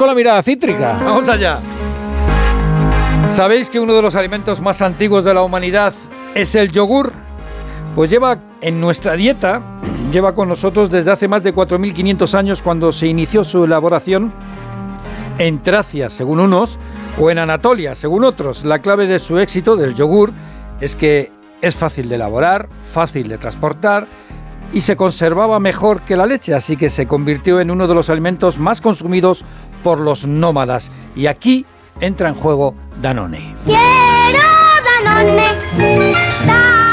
con la mirada cítrica. Vamos allá. ¿Sabéis que uno de los alimentos más antiguos de la humanidad es el yogur? Pues lleva en nuestra dieta, lleva con nosotros desde hace más de 4.500 años cuando se inició su elaboración en Tracia, según unos, o en Anatolia, según otros. La clave de su éxito del yogur es que es fácil de elaborar, fácil de transportar y se conservaba mejor que la leche, así que se convirtió en uno de los alimentos más consumidos por los nómadas. Y aquí entra en juego Danone. Quiero Danone.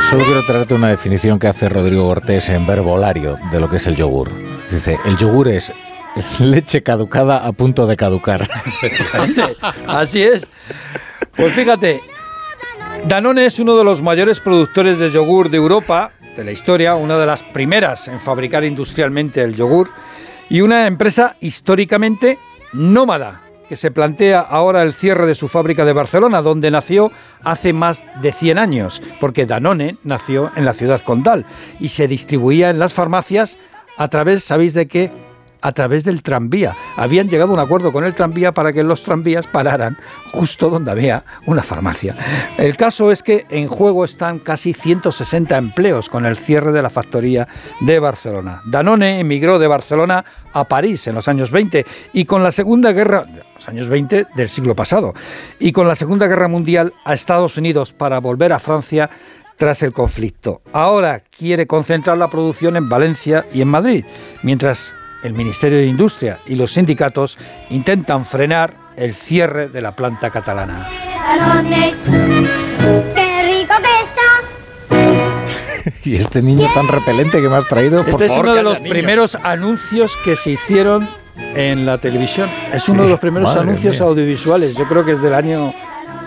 Solo quiero traerte una definición que hace Rodrigo Cortés en verbolario de lo que es el yogur. Dice, el yogur es leche caducada a punto de caducar. Así es. Pues fíjate, Danone es uno de los mayores productores de yogur de Europa, de la historia, una de las primeras en fabricar industrialmente el yogur, y una empresa históricamente nómada, que se plantea ahora el cierre de su fábrica de Barcelona, donde nació hace más de 100 años, porque Danone nació en la ciudad condal y se distribuía en las farmacias a través, ¿sabéis de qué? A través del tranvía. Habían llegado a un acuerdo con el tranvía para que los tranvías pararan justo donde había una farmacia. El caso es que en juego están casi 160 empleos con el cierre de la factoría de Barcelona. Danone emigró de Barcelona a París en los años 20 y con la Segunda Guerra los años 20 del siglo pasado y con la Segunda Guerra Mundial a Estados Unidos para volver a Francia tras el conflicto. Ahora quiere concentrar la producción en Valencia y en Madrid, mientras el Ministerio de Industria y los sindicatos intentan frenar el cierre de la planta catalana. Danone. Qué rico que está. y este niño tan repelente que me has traído, por Este es favor, uno de los niño. primeros anuncios que se hicieron en la televisión. Es uno de los primeros madre anuncios mía. audiovisuales. Yo creo que es del año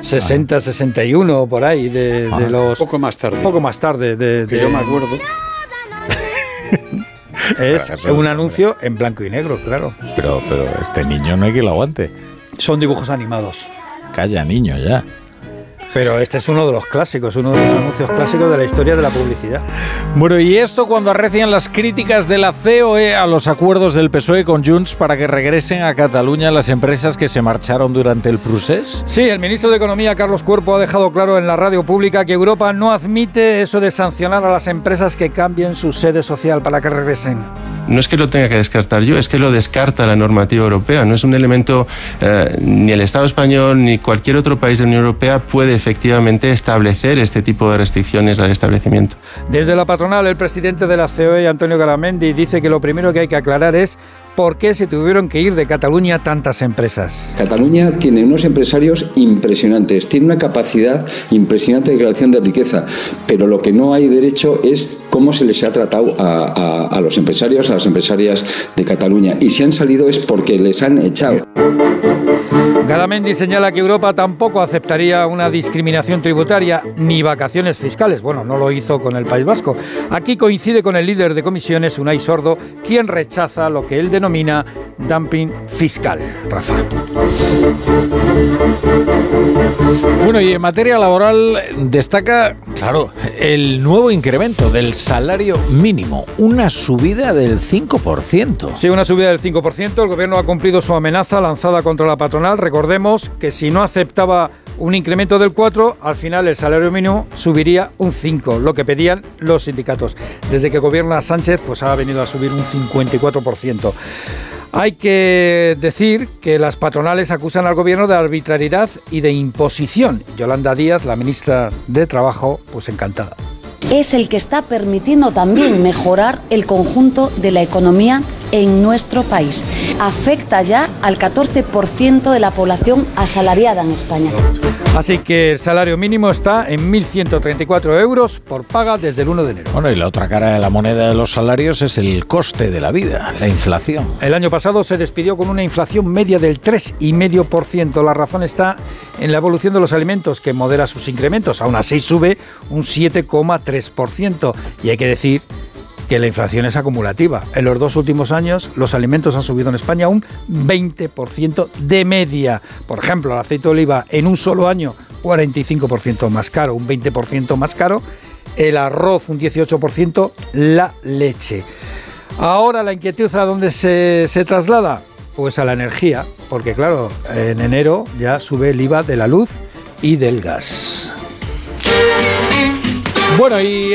60, 61 o por ahí, de, de Ah. los... Poco más tarde. Un poco más tarde. De, Que de- yo me acuerdo. Es un anuncio en blanco y negro, claro. Pero, pero este niño no hay que lo aguante. Son dibujos animados. Calla, niño, ya. Pero este es uno de los clásicos, uno de los anuncios clásicos de la historia de la publicidad. Bueno, y esto cuando arrecian las críticas de la COE a los acuerdos del PSOE con Junts para que regresen a Cataluña las empresas que se marcharon durante el procés. Sí, el ministro de Economía, Carlos Cuerpo, ha dejado claro en la radio pública que Europa no admite eso de sancionar a las empresas que cambien su sede social para que regresen. No es que lo tenga que descartar yo, es que lo descarta la normativa europea. No es un elemento, eh, ni el Estado español ni cualquier otro país de la Unión Europea puede efectivamente establecer este tipo de restricciones al establecimiento. Desde la patronal, el presidente de la COE, Antonio Garamendi, dice que lo primero que hay que aclarar es por qué se tuvieron que ir de Cataluña tantas empresas. Cataluña tiene unos empresarios impresionantes, tiene una capacidad impresionante de creación de riqueza, pero lo que no hay derecho es cómo se les ha tratado a, a- a los empresarios, a las empresarias de Cataluña. Y si han salido es porque les han echado. Garamendi señala que Europa tampoco aceptaría una discriminación tributaria ni vacaciones fiscales. Bueno, no lo hizo con el País Vasco. Aquí coincide con el líder de comisiones, Unai Sordo, quien rechaza lo que él denomina dumping fiscal. Rafa. Bueno, y en materia laboral destaca, claro, el nuevo incremento del salario mínimo, una subida del 5%. Sí, una subida del 5%. El gobierno ha cumplido su amenaza lanzada contra la patronal. Recordemos que si no aceptaba un incremento del 4, al final el salario mínimo subiría un 5, lo que pedían los sindicatos. Desde que gobierna Sánchez, pues ha venido a subir un 54%. Hay que decir que las patronales acusan al gobierno de arbitrariedad y de imposición. Yolanda Díaz, la ministra de Trabajo, pues encantada. es el que está permitiendo también mejorar el conjunto de la economía en nuestro país. Afecta ya al 14% de la población asalariada en España. Así que el salario mínimo está en 1.134 euros por paga desde el 1 de enero. Bueno, y la otra cara de la moneda de los salarios es el coste de la vida, la inflación. El año pasado se despidió con una inflación media del 3,5%. La razón está en la evolución de los alimentos, que modera sus incrementos. Aún así sube un 7,3%. Y hay que decir que la inflación es acumulativa. En los dos últimos años los alimentos han subido en España un 20% de media. Por ejemplo, el aceite de oliva en un solo año 45% más caro, un 20% más caro. El arroz un 18%, la leche. Ahora la inquietud a dónde se, se traslada. Pues a la energía, porque claro, en enero ya sube el IVA de la luz y del gas. Bueno, y